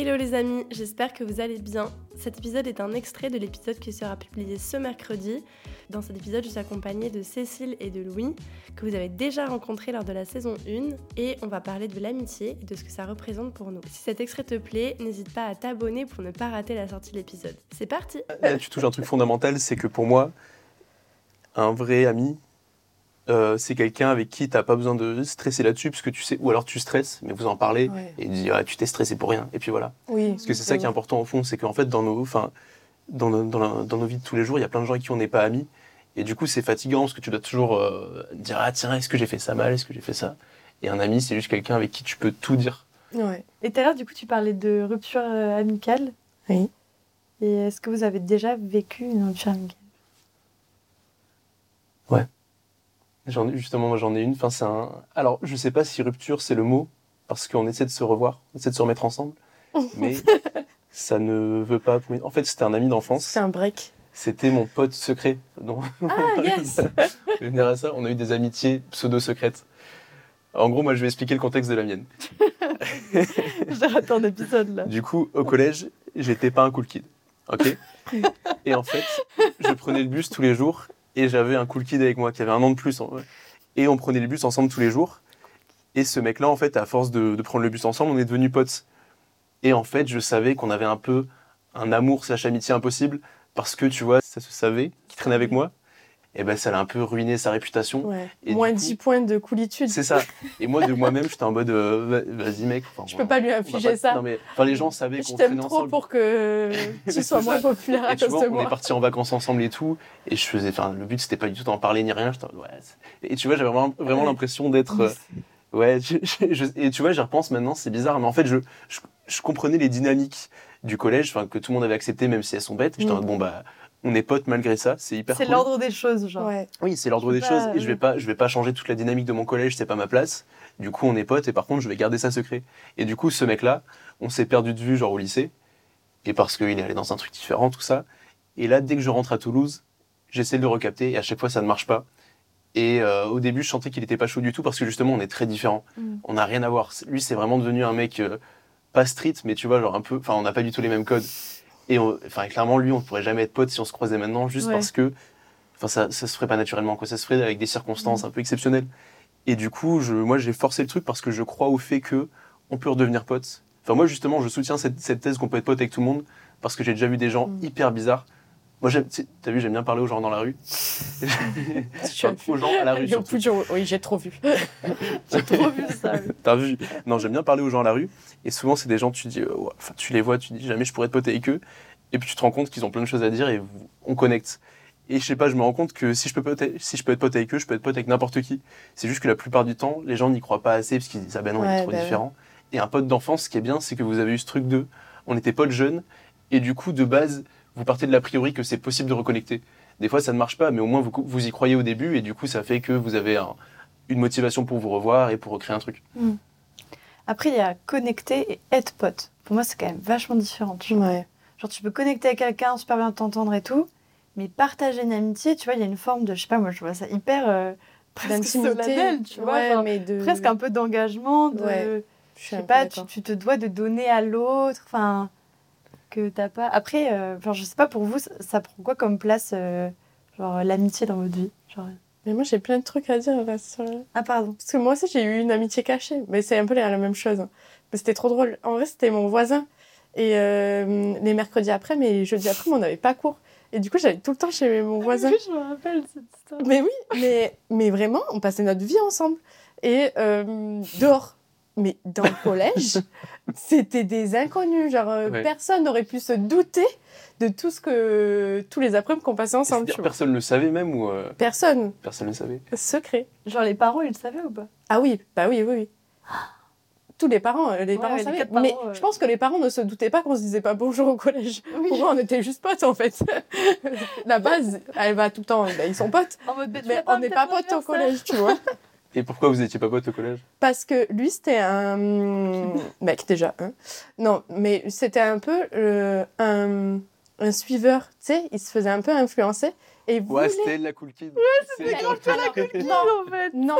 Hello les amis, j'espère que vous allez bien. Cet épisode est un extrait de l'épisode qui sera publié ce mercredi. Dans cet épisode, je suis accompagnée de Cécile et de Louis, que vous avez déjà rencontrés lors de la saison 1, et on va parler de l'amitié et de ce que ça représente pour nous. Si cet extrait te plaît, n'hésite pas à t'abonner pour ne pas rater la sortie de l'épisode. C'est parti Là, tu touches un truc fondamental, c'est que pour moi, un vrai ami, euh, c'est quelqu'un avec qui t'as pas besoin de stresser là-dessus, parce que tu sais, ou alors tu stresses, mais vous en parlez, Ouais. et tu dis, ah, tu t'es stressé pour rien, et puis voilà. Oui. Parce que c'est ça qui est important au fond, c'est qu'en fait, dans nos, enfin, dans, nos- dans, la- dans nos vies de tous les jours, il y a plein de gens avec qui on n'est pas amis, et du coup, c'est fatigant, parce que tu dois toujours euh, dire, ah tiens, est-ce que j'ai fait ça mal, est-ce que j'ai fait ça? Et un ami, c'est juste quelqu'un avec qui tu peux tout dire. Ouais. Et tout à l'heure, du coup, tu parlais de rupture euh, amicale. Oui. Et est-ce que vous avez déjà vécu une rupture amicale? J'en ai, justement, moi j'en ai une. Enfin, c'est un... Alors, je sais pas si rupture c'est le mot, parce qu'on essaie de se revoir, on essaie de se remettre ensemble, mais ça ne veut pas. En fait, c'était un ami d'enfance. C'est un break. C'était mon pote secret. Non. Ah, yes Je vais venir à ça. On a eu des amitiés pseudo-secrètes. En gros, moi, je vais expliquer le contexte de la mienne. J'ai raté un épisode là. Du coup, au collège, j'étais pas un cool kid. Ok? Et en fait, je prenais le bus tous les jours et j'avais un cool kid avec moi qui avait un an de plus. Et on prenait le bus ensemble tous les jours. Et ce mec-là, en fait, à force de, prendre le bus ensemble, on est devenus potes. Et en fait, je savais qu'on avait un peu un amour slash amitié impossible parce que, tu vois, ça se savait qu'il traînait avec moi. Et ben, ça l'a un peu ruiné sa réputation. Ouais. Et Moins coup- 10 points de coolitude. C'est ça. Et moi, de moi-même, j'étais en mode, euh, va- vas-y, mec. Enfin, Je on peux pas lui infliger pas- ça. Non, mais enfin, les gens savaient Je qu'on t'aime traînait trop ensemble. pour que tu sois ça. moins populaire à cause de on est moi. partis en vacances ensemble et tout. Et je faisais, enfin, le but, c'était pas du tout d'en parler ni rien. J'étais ouais. Et tu vois, j'avais vraiment, vraiment Ouais. l'impression d'être. euh, ouais, je- je- je- et tu vois, j'y repense maintenant, c'est bizarre. Mais en fait, je, je, je comprenais les dynamiques du collège, enfin, que tout le monde avait accepté, même si elles sont bêtes. J'étais en Mm. mode, bon, bah, on est potes malgré ça. C'est hyper C'est cool. l'ordre des choses, genre. Ouais. Oui, c'est l'ordre des choses et je vais pas, je vais pas changer toute la dynamique de mon collège, c'est pas ma place. Du coup, on est potes et par contre, je vais garder ça secret. Et du coup, ce mec-là, on s'est perdu de vue genre au lycée et parce qu'il est allé dans un truc différent, tout ça. Et là, dès que je rentre à Toulouse, j'essaie de le recapter et à chaque fois, ça ne marche pas. Et euh, au début, je sentais qu'il était pas chaud du tout parce que justement, on est très différents. Mm. On n'a rien à voir. Lui, c'est vraiment devenu un mec euh, pas street, mais tu vois, genre un peu. Enfin, on n'a pas du tout les mêmes codes. Et on- enfin, clairement, lui, on pourrait jamais être potes si on se croisait maintenant, juste Ouais. parce que Enfin, ça, ça se ferait pas naturellement, quoi. Ça se ferait avec des circonstances un peu exceptionnelles. Et du coup, je, moi, j'ai forcé le truc parce que je crois au fait que on peut redevenir potes. Enfin, moi, justement, je soutiens cette, cette thèse qu'on peut être pote avec tout le monde parce que j'ai déjà vu des gens Mm. hyper bizarres. Moi, t'as vu, j'aime bien parler aux gens dans la rue. Enfin, aux gens à la rue, surtout. Oui, j'ai trop vu. J'ai trop vu ça. oui. T'as vu? Non, j'aime bien parler aux gens à la rue. Et souvent, c'est des gens, tu dis, euh, ouais, tu les vois, tu dis jamais je pourrais être pote avec eux. Et puis tu te rends compte qu'ils ont plein de choses à dire et on connecte. Et je sais pas, je me rends compte que si je peux, pote- si je peux être pote avec eux, je peux être pote avec n'importe qui. C'est juste que la plupart du temps, les gens n'y croient pas assez parce qu'ils disent ah ben non, il est Ouais, trop bah ouais. différent. Et un pote d'enfance, ce qui est bien, c'est que vous avez eu ce truc de, on était potes jeunes et du coup de base, vous partez de l'a priori que c'est possible de reconnecter. Des fois, ça ne marche pas, mais au moins vous, vous y croyez au début et du coup, ça fait que vous avez un- une motivation pour vous revoir et pour recréer un truc. Après, il y a connecter et être pote. Pour moi, c'est quand même vachement différent. tu vois. Ouais. Genre, tu peux connecter avec quelqu'un, super bien t'entendre et tout, mais partager une amitié, tu vois, il y a une forme de, je sais pas, moi, je vois ça hyper euh, presque solennel, tu vois. Ouais, enfin, mais de... Presque un peu d'engagement, de, Ouais, Je sais pas, tu, tu te dois de donner à l'autre, enfin, que t'as pas. Après, euh, enfin, je sais pas pour vous, ça, ça prend quoi comme place, euh, genre l'amitié dans votre vie genre... Mais moi, j'ai plein de trucs à dire là, sur... Ah, pardon. Parce que moi aussi, j'ai eu une amitié cachée. Mais c'est un peu la même chose. hein. Mais c'était trop drôle. En vrai, c'était mon voisin. Et euh, les mercredis après, mais les jeudis après, on n'avait pas cours. Et du coup, j'allais tout le temps chez mon voisin. je me rappelle cette histoire. Mais oui, mais, mais vraiment, on passait notre vie ensemble. Et euh, dehors. Mais dans le collège, c'était des inconnus. Genre, euh, Ouais. personne n'aurait pu se douter de tout ce que. tous les après-midi qu'on passait ensemble. Tu vois. personne ne le savait même ou euh, Personne. personne ne le savait? Secret. Genre, les parents, ils le savaient ou pas? Ah oui, bah oui, oui, oui. Tous les parents, euh, les Ouais, parents ouais, les savaient. mais parents, euh. je pense que les parents ne se doutaient pas qu'on se disait pas bonjour au collège. Oui. Pour eux, on était juste potes en fait. La base, elle va tout le temps, bah, ils sont potes. En mode, tu Mais on n'est pas potes au collège, tu vois. Et pourquoi vous étiez pas potes au collège? Parce que lui, c'était un mec déjà. hein. Non, mais c'était un peu euh, un, un suiveur, tu sais, il se faisait un peu influencer. Et Ouais, voulait- c'était la cool kid. Ouais, c'était la cool kid. en fait. Non,